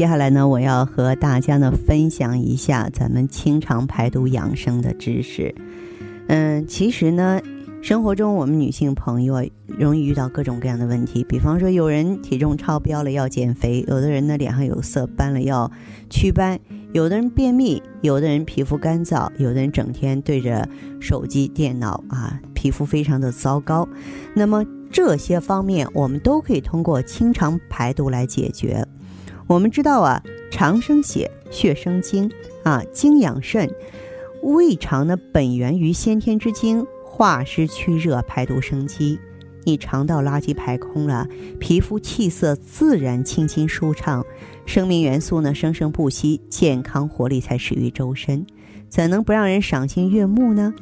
接下来呢，我要和大家呢分享一下咱们清肠排毒养生的知识。嗯，其实呢，生活中我们女性朋友容易遇到各种各样的问题，比方说有人体重超标了要减肥，有的人呢脸上有色斑了要祛斑，有的人便秘，有的人皮肤干燥，有的人整天对着手机、电脑啊，皮肤非常的糟糕。那么这些方面，我们都可以通过清肠排毒来解决。我们知道啊，肠生血，血生精啊，精养肾。胃肠呢，本源于先天之精，化湿驱热，排毒生机。你肠道垃圾排空了，皮肤气色自然清新舒畅，生命元素呢生生不息，健康活力才始于周身，怎能不让人赏心悦目呢？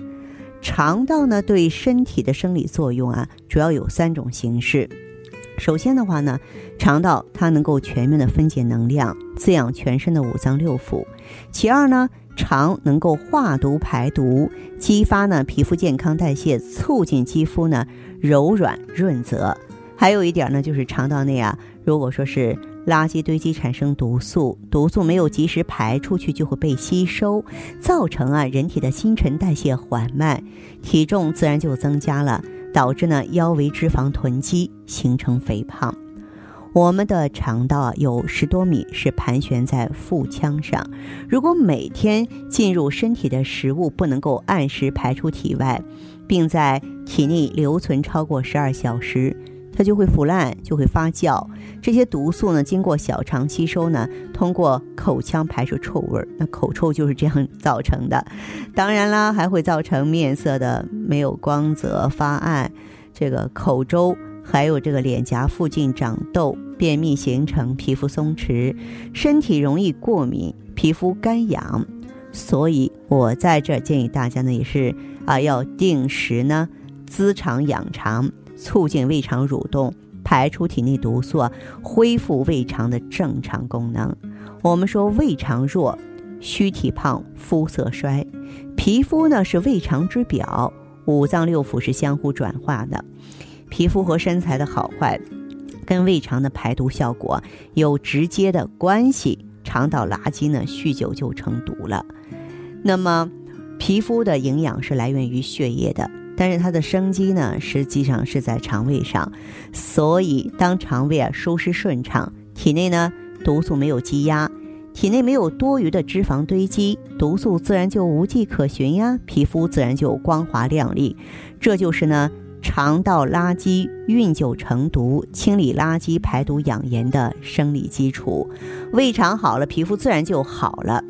肠道呢，对身体的生理作用啊，主要有三种形式。首先的话呢，肠道它能够全面的分解能量，滋养全身的五脏六腑。其二呢，肠能够化毒排毒，激发呢皮肤健康代谢，促进肌肤呢柔软润泽。还有一点呢，就是肠道内啊，如果说是垃圾堆积产生毒素，毒素没有及时排出去，就会被吸收，造成啊人体的新陈代谢缓慢，体重自然就增加了。导致呢腰围脂肪囤积，形成肥胖。我们的肠道有十多米，是盘旋在腹腔上。如果每天进入身体的食物不能够按时排出体外，并在体内留存超过十二小时。它就会腐烂，就会发酵。这些毒素呢，经过小肠吸收呢，通过口腔排出臭味儿。那口臭就是这样造成的。当然啦，还会造成面色的没有光泽、发暗，这个口周还有这个脸颊附近长痘、便秘形成、皮肤松弛、身体容易过敏、皮肤干痒。所以我在这儿建议大家呢，也是啊，要定时呢滋肠养肠。促进胃肠蠕动，排出体内毒素，恢复胃肠的正常功能。我们说胃肠弱，虚体胖，肤色衰。皮肤呢是胃肠之表，五脏六腑是相互转化的。皮肤和身材的好坏，跟胃肠的排毒效果有直接的关系。肠道垃圾呢，酗酒就成毒了。那么，皮肤的营养是来源于血液的。但是它的生机呢，实际上是在肠胃上，所以当肠胃啊舒适顺畅，体内呢毒素没有积压，体内没有多余的脂肪堆积，毒素自然就无迹可寻呀，皮肤自然就光滑亮丽。这就是呢肠道垃圾运就成毒，清理垃圾、排毒养颜的生理基础。胃肠好了，皮肤自然就好了。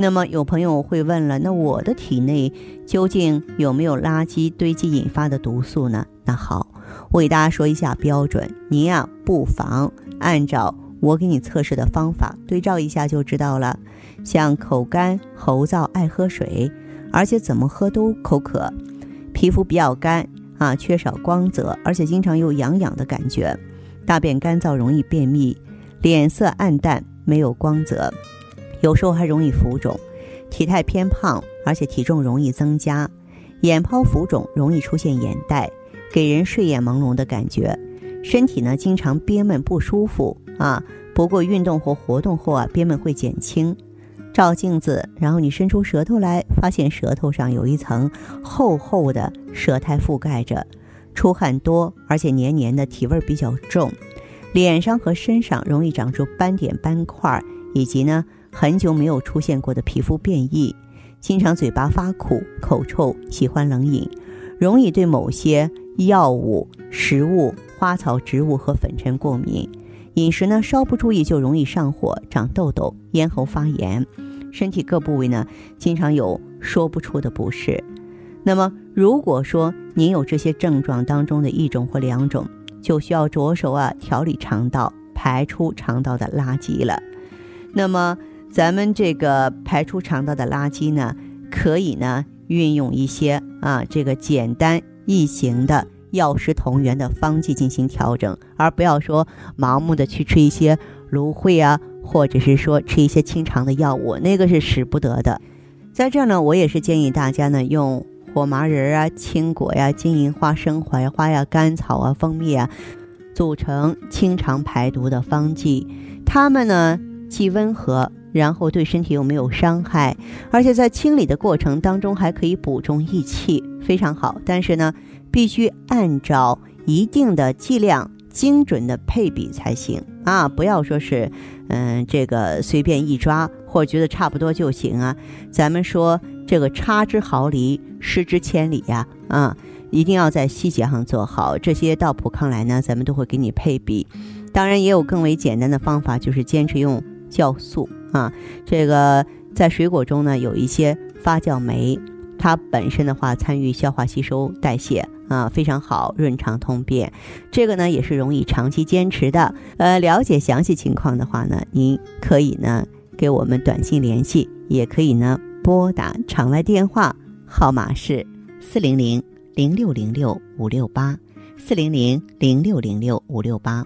那么有朋友会问了，那我的体内究竟有没有垃圾堆积引发的毒素呢？那好，我给大家说一下标准，您呀不妨按照我给你测试的方法对照一下就知道了。像口干、喉燥、爱喝水，而且怎么喝都口渴，皮肤比较干啊，缺少光泽，而且经常有痒痒的感觉，大便干燥，容易便秘，脸色暗淡，没有光泽。有时候还容易浮肿，体态偏胖，而且体重容易增加，眼泡浮肿，容易出现眼袋，给人睡眼朦胧的感觉，身体呢经常憋闷不舒服啊。不过运动或活动后啊，憋闷会减轻。照镜子，然后你伸出舌头来，发现舌头上有一层厚厚的舌苔覆盖着，出汗多，而且黏黏的，体味比较重，脸上和身上容易长出斑点斑块，以及呢。很久没有出现过的皮肤变异，经常嘴巴发苦、口臭，喜欢冷饮，容易对某些药物、食物、花草植物和粉尘过敏。饮食呢稍不注意就容易上火、长痘痘、咽喉发炎，身体各部位呢经常有说不出的不适。那么，如果说您有这些症状当中的一种或两种，就需要着手啊调理肠道，排出肠道的垃圾了。那么咱们这个排出肠道的垃圾呢，可以呢运用一些啊这个简单易行的药食同源的方剂进行调整，而不要说盲目的去吃一些芦荟啊，或者是说吃一些清肠的药物，那个是使不得的。在这儿呢，我也是建议大家呢用火麻仁儿啊、青果呀、金银花、生槐花呀、甘草啊、蜂蜜啊，组成清肠排毒的方剂。它们呢既温和，然后对身体又没有伤害，而且在清理的过程当中还可以补中益气，非常好。但是呢，必须按照一定的剂量、精准的配比才行啊！不要说是，嗯，这个随便一抓或觉得差不多就行啊。咱们说这个差之毫厘，失之千里呀！啊，一定要在细节上做好。这些到普康来呢，咱们都会给你配比。当然也有更为简单的方法，就是坚持用酵素啊。这个在水果中呢，有一些发酵酶，它本身的话参与消化吸收代谢啊，非常好，润肠通便。这个呢也是容易长期坚持的。呃，了解详细情况的话呢，您可以呢给我们短信联系，也可以呢拨打场外电话，号码是四零零零六零六五六八四零零零六零六五六八。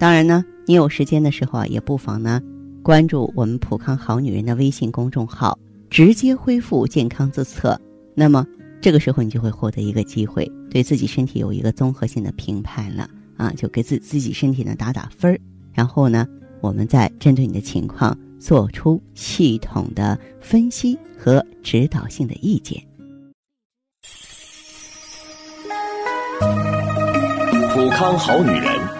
当然呢，你有时间的时候啊，也不妨呢关注我们普康好女人的微信公众号，直接恢复健康自测。那么这个时候你就会获得一个机会，对自己身体有一个综合性的评判了啊，就给自自己身体呢打打分儿，然后呢，我们再针对你的情况做出系统的分析和指导性的意见。普康好女人。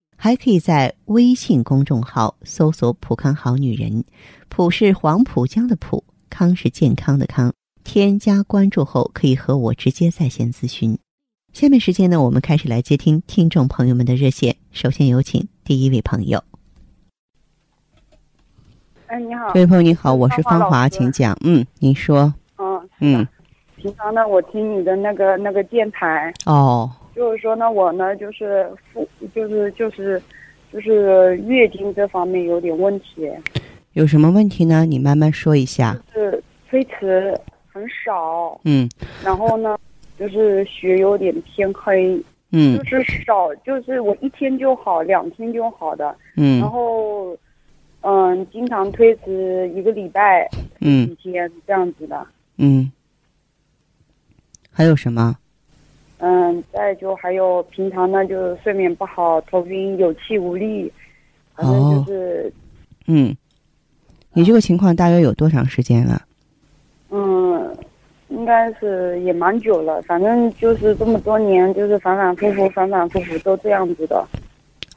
还可以在微信公众号搜索“浦康好女人”，浦是黄浦江的浦，康是健康的康。添加关注后，可以和我直接在线咨询。下面时间呢，我们开始来接听听众朋友们的热线。首先有请第一位朋友。哎，你好，这位朋友你好，我是芳华，请讲。嗯，您说。嗯嗯，平常呢，我听你的那个那个电台。哦。就是说呢，我呢就是妇，就是就是就是月经这方面有点问题。有什么问题呢？你慢慢说一下。是推迟很少。嗯。然后呢，就是血有点偏黑。嗯。就是少，就是我一天就好，两天就好的。嗯。然后，嗯，经常推迟一个礼拜。嗯。几天这样子的。嗯。还有什么？嗯，再就还有平常呢，就是睡眠不好，头晕，有气无力，反正就是，嗯，你这个情况大约有多长时间了？嗯，应该是也蛮久了，反正就是这么多年，就是反反复复，反反复复都这样子的。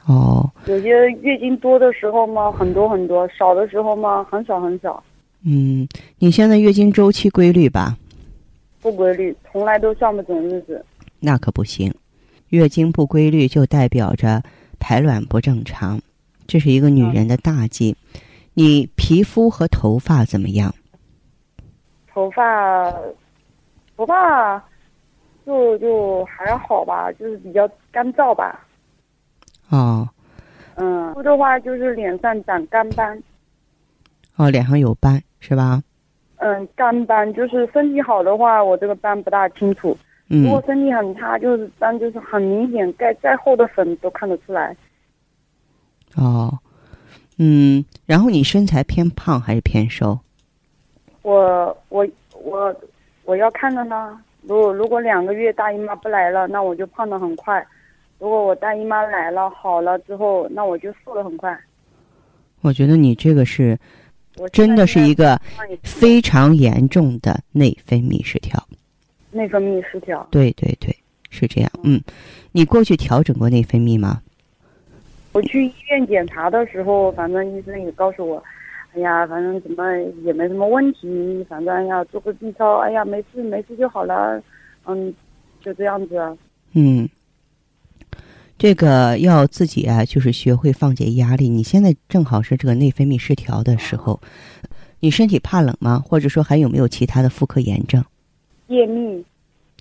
哦。有些月经多的时候嘛，很多很多；少的时候嘛，很少很少。嗯，你现在月经周期规律吧？不规律，从来都算不准日子。那可不行，月经不规律就代表着排卵不正常，这是一个女人的大忌。你皮肤和头发怎么样？头发，头发就就还好吧，就是比较干燥吧。哦。嗯，肤的话就是脸上长干斑。哦，脸上有斑是吧？嗯，干斑就是身体好的话，我这个斑不大清楚。如果身体很差，就是但就是很明显，盖再厚的粉都看得出来。哦，嗯，然后你身材偏胖还是偏瘦？我我我我要看的呢。如果如果两个月大姨妈不来了，那我就胖的很快；如果我大姨妈来了好了之后，那我就瘦的很快。我觉得你这个是，真的是一个非常严重的内分泌失调。内分泌失调。对对对，是这样。嗯，你过去调整过内分泌吗？我去医院检查的时候，反正医生也告诉我。哎呀，反正怎么也没什么问题，反正要做个 B 超，哎呀，没事没事就好了，嗯，就这样子。嗯，这个要自己啊，就是学会放解压力。你现在正好是这个内分泌失调的时候，你身体怕冷吗？或者说还有没有其他的妇科炎症？便秘，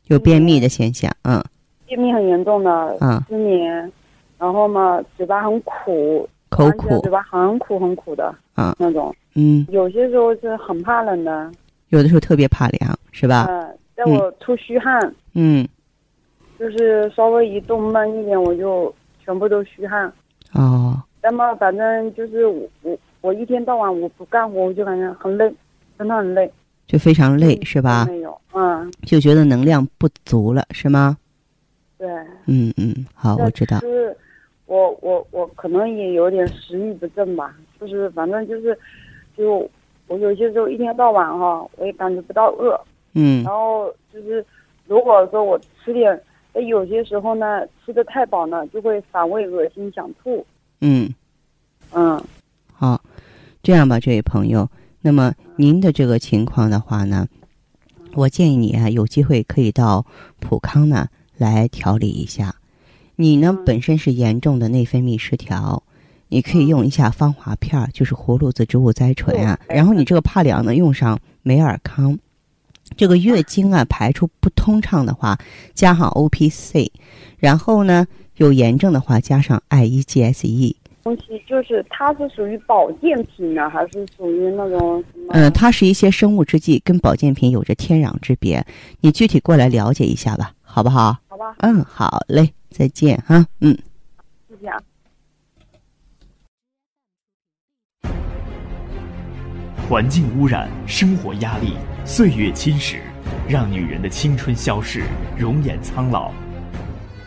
有便秘的现象，嗯。便秘很严重的，嗯，失眠，然后嘛，嘴巴很苦。口苦，嘴巴？很苦很苦的嗯，那种。嗯，有些时候是很怕冷的，有的时候特别怕凉，是吧？嗯，在我出虚汗，嗯，就是稍微一动闷一点，我就全部都虚汗。哦。那么反正就是我我我一天到晚我不干活，我就感觉很累，真的很累，就非常累，是吧？没有，嗯。就觉得能量不足了，是吗？对。嗯嗯，好，我知道。就是。我我我可能也有点食欲不振吧，就是反正就是，就我有些时候一天到晚哈，我也感觉不到饿，嗯，然后就是如果说我吃点，有些时候呢吃的太饱呢，就会反胃、恶心、想吐，嗯，嗯，好，这样吧，这位朋友，那么您的这个情况的话呢，我建议你啊，有机会可以到普康呢来调理一下。你呢，本身是严重的内分泌失调，你可以用一下芳华片儿，就是葫芦籽植物甾醇啊。然后你这个怕凉呢，用上美尔康。这个月经啊排出不通畅的话，加上 O P C。然后呢，有炎症的话，加上 I E G S E。东西就是它是属于保健品呢，还是属于那种什么？嗯，它是一些生物制剂，跟保健品有着天壤之别。你具体过来了解一下吧，好不好？好吧。嗯，好嘞。再见哈，嗯。再见。环境污染、生活压力、岁月侵蚀，让女人的青春消逝，容颜苍老。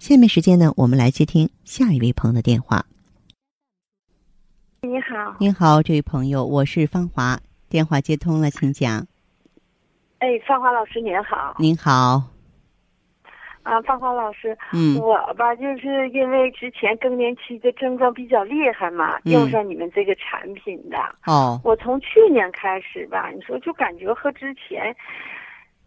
下面时间呢，我们来接听下一位朋友的电话。你好，您好，这位朋友，我是芳华，电话接通了，请讲。哎，芳华老师您好。您好。啊，芳华老师，嗯，我吧，就是因为之前更年期的症状比较厉害嘛，用上你们这个产品的。哦。我从去年开始吧，你说就感觉和之前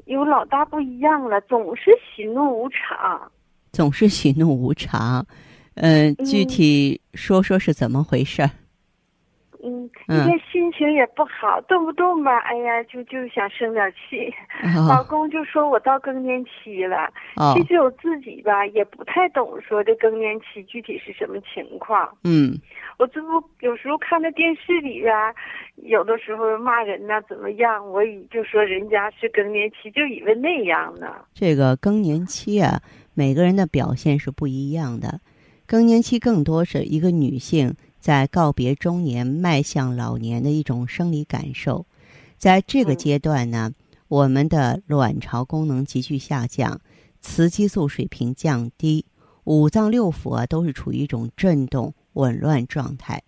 有老大不一样了，总是喜怒无常。总是喜怒无常，嗯，具体说说是怎么回事？嗯，今天心情也不好，动不动吧，哎呀，就就想生点气。老公就说我到更年期了，其实我自己吧也不太懂，说这更年期具体是什么情况。嗯，我这不有时候看那电视里啊，有的时候骂人呐怎么样，我以就说人家是更年期，就以为那样呢。这个更年期啊，每个人的表现是不一样的，更年期更多是一个女性。在告别中年、迈向老年的一种生理感受，在这个阶段呢，我们的卵巢功能急剧下降，雌激素水平降低，五脏六腑啊都是处于一种震动紊乱状态。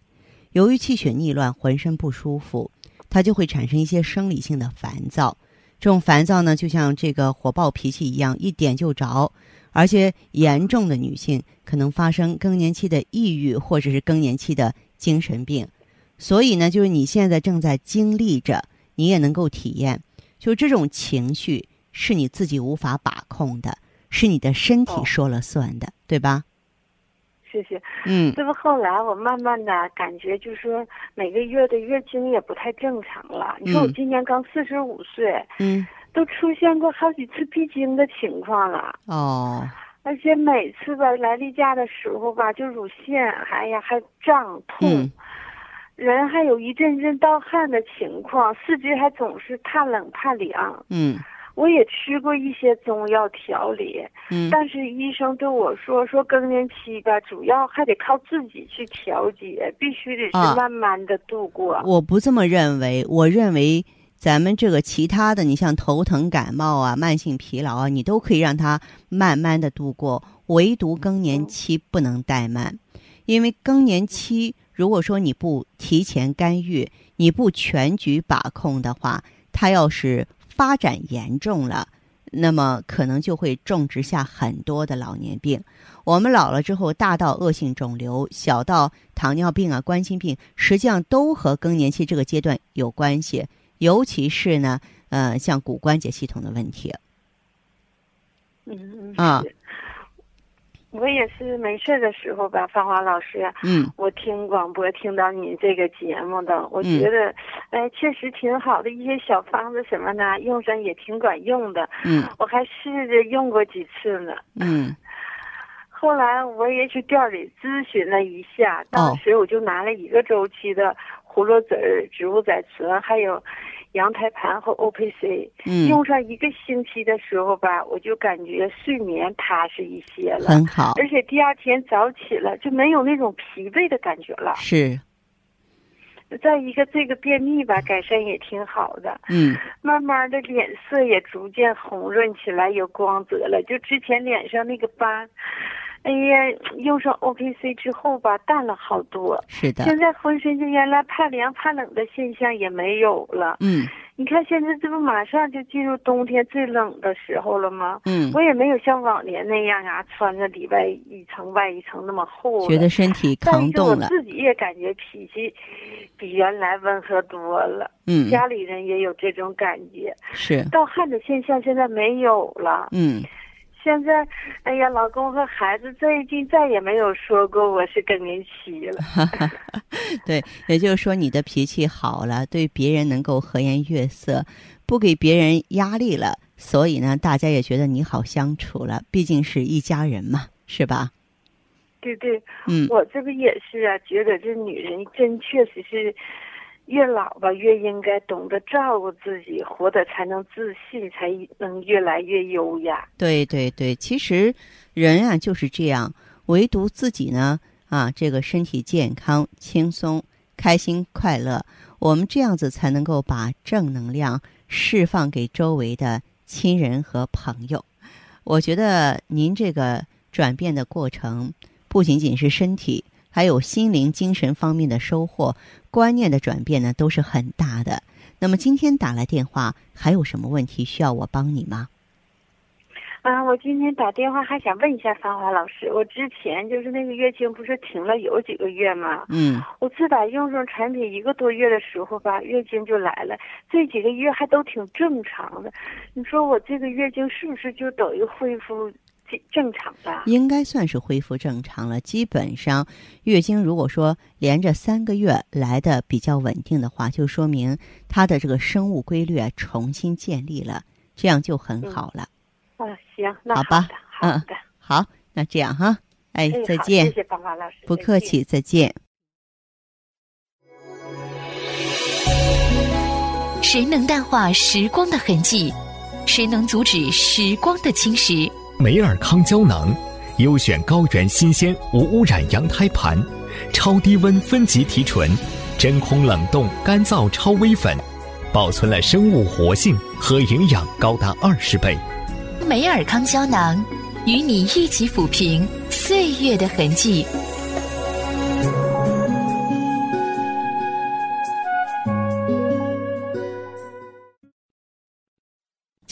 由于气血逆乱，浑身不舒服，它就会产生一些生理性的烦躁，这种烦躁呢，就像这个火爆脾气一样，一点就着。而且严重的女性可能发生更年期的抑郁，或者是更年期的精神病。所以呢，就是你现在正在经历着，你也能够体验，就这种情绪是你自己无法把控的，是你的身体说了算的，对吧？谢谢。嗯，这不后来我慢慢的感觉，就是说每个月的月经也不太正常了。你说我今年刚四十五岁，嗯，都出现过好几次闭经的情况了。哦，而且每次吧来例假的时候吧，就乳腺，哎呀还胀痛，人还有一阵阵盗汗的情况，四肢还总是怕冷怕凉。嗯。我也吃过一些中药调理，嗯，但是医生对我说，说更年期吧，主要还得靠自己去调节，必须得是慢慢的度过。我不这么认为，我认为咱们这个其他的，你像头疼、感冒啊、慢性疲劳啊，你都可以让它慢慢的度过，唯独更年期不能怠慢，因为更年期如果说你不提前干预，你不全局把控的话，它要是。发展严重了，那么可能就会种植下很多的老年病。我们老了之后，大到恶性肿瘤，小到糖尿病啊、冠心病，实际上都和更年期这个阶段有关系。尤其是呢，呃，像骨关节系统的问题。嗯啊。我也是没事的时候吧，芳华老师，嗯，我听广播听到你这个节目的，我觉得，哎，确实挺好的，一些小方子什么的用上也挺管用的，嗯，我还试着用过几次呢，嗯，后来我也去店里咨询了一下，当时我就拿了一个周期的葫芦籽儿、植物甾醇，还有。羊胎盘和 O P C，用上一个星期的时候吧，我就感觉睡眠踏实一些了，很好。而且第二天早起了就没有那种疲惫的感觉了。是。再一个，这个便秘吧，改善也挺好的。嗯。慢慢的，脸色也逐渐红润起来，有光泽了。就之前脸上那个斑。哎呀，用上 O P C 之后吧，淡了好多。是的。现在浑身就原来怕凉怕冷的现象也没有了。嗯。你看现在这不马上就进入冬天最冷的时候了吗？嗯。我也没有像往年那样啊，穿着里外一层外一层那么厚。觉得身体扛冻了。我自己也感觉脾气比原来温和多了。嗯。家里人也有这种感觉。是。盗汗的现象现在没有了。嗯。现在，哎呀，老公和孩子最近再也没有说过我是更年期了。对，也就是说你的脾气好了，对别人能够和颜悦色，不给别人压力了，所以呢，大家也觉得你好相处了。毕竟是一家人嘛，是吧？对对，嗯，我这不也是啊？觉得这女人真确实是。越老吧，越应该懂得照顾自己，活得才能自信，才能越来越优雅。对对对，其实人啊就是这样，唯独自己呢啊，这个身体健康、轻松、开心、快乐，我们这样子才能够把正能量释放给周围的亲人和朋友。我觉得您这个转变的过程，不仅仅是身体。还有心灵、精神方面的收获，观念的转变呢，都是很大的。那么今天打来电话，还有什么问题需要我帮你吗？啊，我今天打电话还想问一下芳华老师，我之前就是那个月经不是停了有几个月吗？嗯。我自打用上产品一个多月的时候吧，月经就来了，这几个月还都挺正常的。你说我这个月经是不是就等于恢复？正常的，应该算是恢复正常了。基本上，月经如果说连着三个月来的比较稳定的话，就说明它的这个生物规律重新建立了，这样就很好了。啊，行，那好吧，好的，好，那这样哈，哎，再见，谢谢芳华老师，不客气，再见。谁能淡化时光的痕迹？谁能阻止时光的侵蚀？美尔康胶囊，优选高原新鲜无污染羊胎盘，超低温分级提纯，真空冷冻干燥超微粉，保存了生物活性和营养高达二十倍。美尔康胶囊，与你一起抚平岁月的痕迹。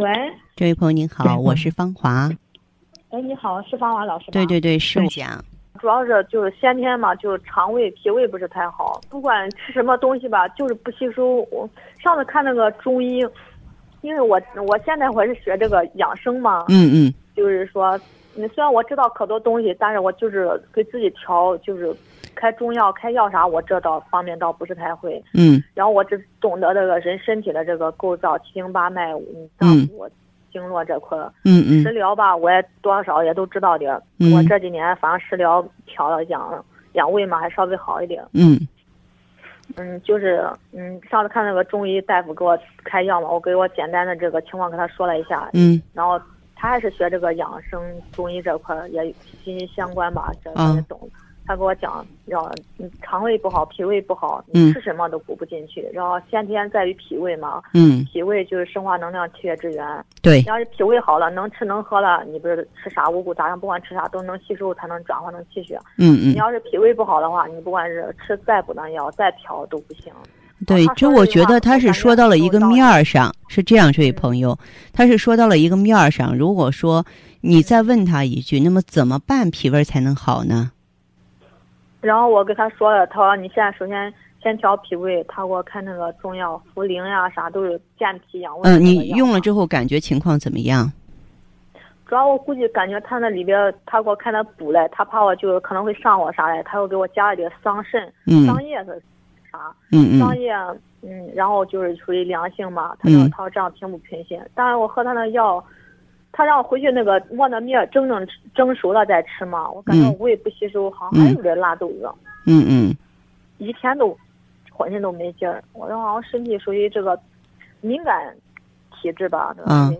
喂，这位朋友您好，我是芳华。哎，你好，是芳华老师吗？对对对，是讲。主要是就是先天嘛，就是肠胃脾胃不是太好，不管吃什么东西吧，就是不吸收。我上次看那个中医，因为我我现在我是学这个养生嘛，嗯嗯，就是说，虽然我知道可多东西，但是我就是给自己调，就是开中药、开药啥，我这倒方面倒不是太会，嗯，然后我只懂得这个人身体的这个构造，七经八脉，嗯，我。经络这块，嗯嗯，食疗吧，我也多少也都知道点儿。我这几年反正食疗调了养养胃嘛，还稍微好一点。嗯，嗯，就是嗯，上次看那个中医大夫给我开药嘛，我给我简单的这个情况跟他说了一下。嗯，然后他还是学这个养生中医这块也息息相关吧，这也懂。他给我讲，要肠胃不好，脾胃不好，你吃什么都补不进去。然后先天在于脾胃嘛，嗯，脾胃就是生化能量气血之源。对，你要是脾胃好了，能吃能喝了，你不是吃啥五谷杂粮，不管吃啥都能吸收，才能转化成气血。嗯嗯。你要是脾胃不好的话，你不管是吃再补的药，再调都不行。对，这我觉得他是说到了一个面儿上，是这样，这位朋友，他是说到了一个面儿上。如果说你再问他一句，那么怎么办脾胃才能好呢？然后我跟他说了，他说你现在首先先调脾胃，他给我开那个中药茯苓呀，啥都是健脾养胃。嗯，你用了之后感觉情况怎么样？主要我估计感觉他那里边，他给我开的补嘞，他怕我就可能会上火啥嘞，他又给我加了点桑葚、桑叶子啥？嗯嗯。桑叶，嗯，然后就是属于凉性嘛，他说他说这样平不平心，但是我喝他那药。他让我回去那个磨那面蒸蒸蒸熟了再吃嘛，我感觉我胃不吸收，好像还有点拉肚子。嗯嗯。一天都浑身都没劲儿，我这好像身体属于这个敏感体质吧，嗯。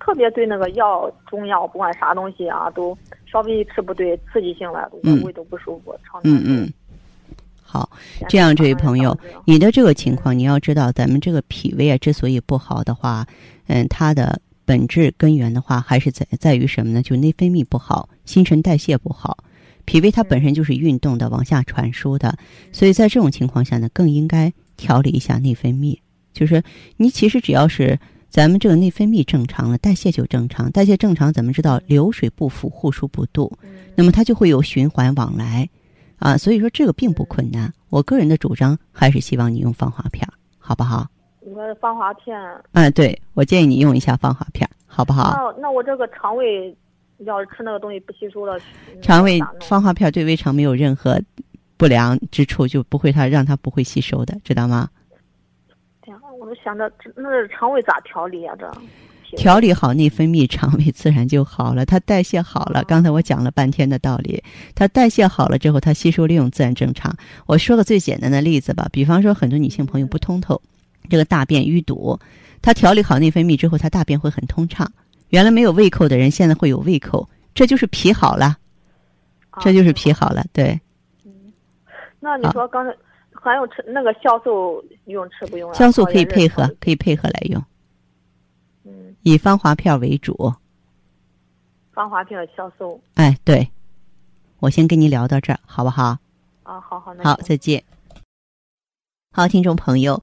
特别对那个药中药，不管啥东西啊，都稍微一吃不对，刺激性了，我胃都不舒服，肠嗯嗯。好，这样这位朋友，你的这个情况你要知道，咱们这个脾胃啊之所以不好的话，嗯，它的。本质根源的话，还是在在于什么呢？就内分泌不好，新陈代谢不好。脾胃它本身就是运动的，往下传输的，所以在这种情况下呢，更应该调理一下内分泌。就是你其实只要是咱们这个内分泌正常了，代谢就正常。代谢正常，咱们知道流水不腐，户枢不蠹？那么它就会有循环往来啊。所以说这个并不困难。我个人的主张还是希望你用防滑片，好不好？你说芳华片？嗯，对，我建议你用一下芳华片，好不好？那那我这个肠胃要是吃那个东西不吸收了，肠胃芳华片对胃肠没有任何不良之处，就不会它让它不会吸收的，知道吗？对呀，我就想着那肠胃咋调理啊？这调理好内分泌，肠胃自然就好了。它代谢好了，刚才我讲了半天的道理，它代谢好了之后，它吸收利用自然正常。我说个最简单的例子吧，比方说很多女性朋友不通透。这个大便淤堵，他调理好内分泌之后，他大便会很通畅。原来没有胃口的人，现在会有胃口，这就是脾好了，这就是脾好了。对。嗯，那你说刚才还有吃那个酵素用吃不用？酵素可以配合，可以配合来用。嗯。以芳华片为主。芳华片酵素。哎，对。我先跟你聊到这儿，好不好？啊，好好。好，再见。好，听众朋友。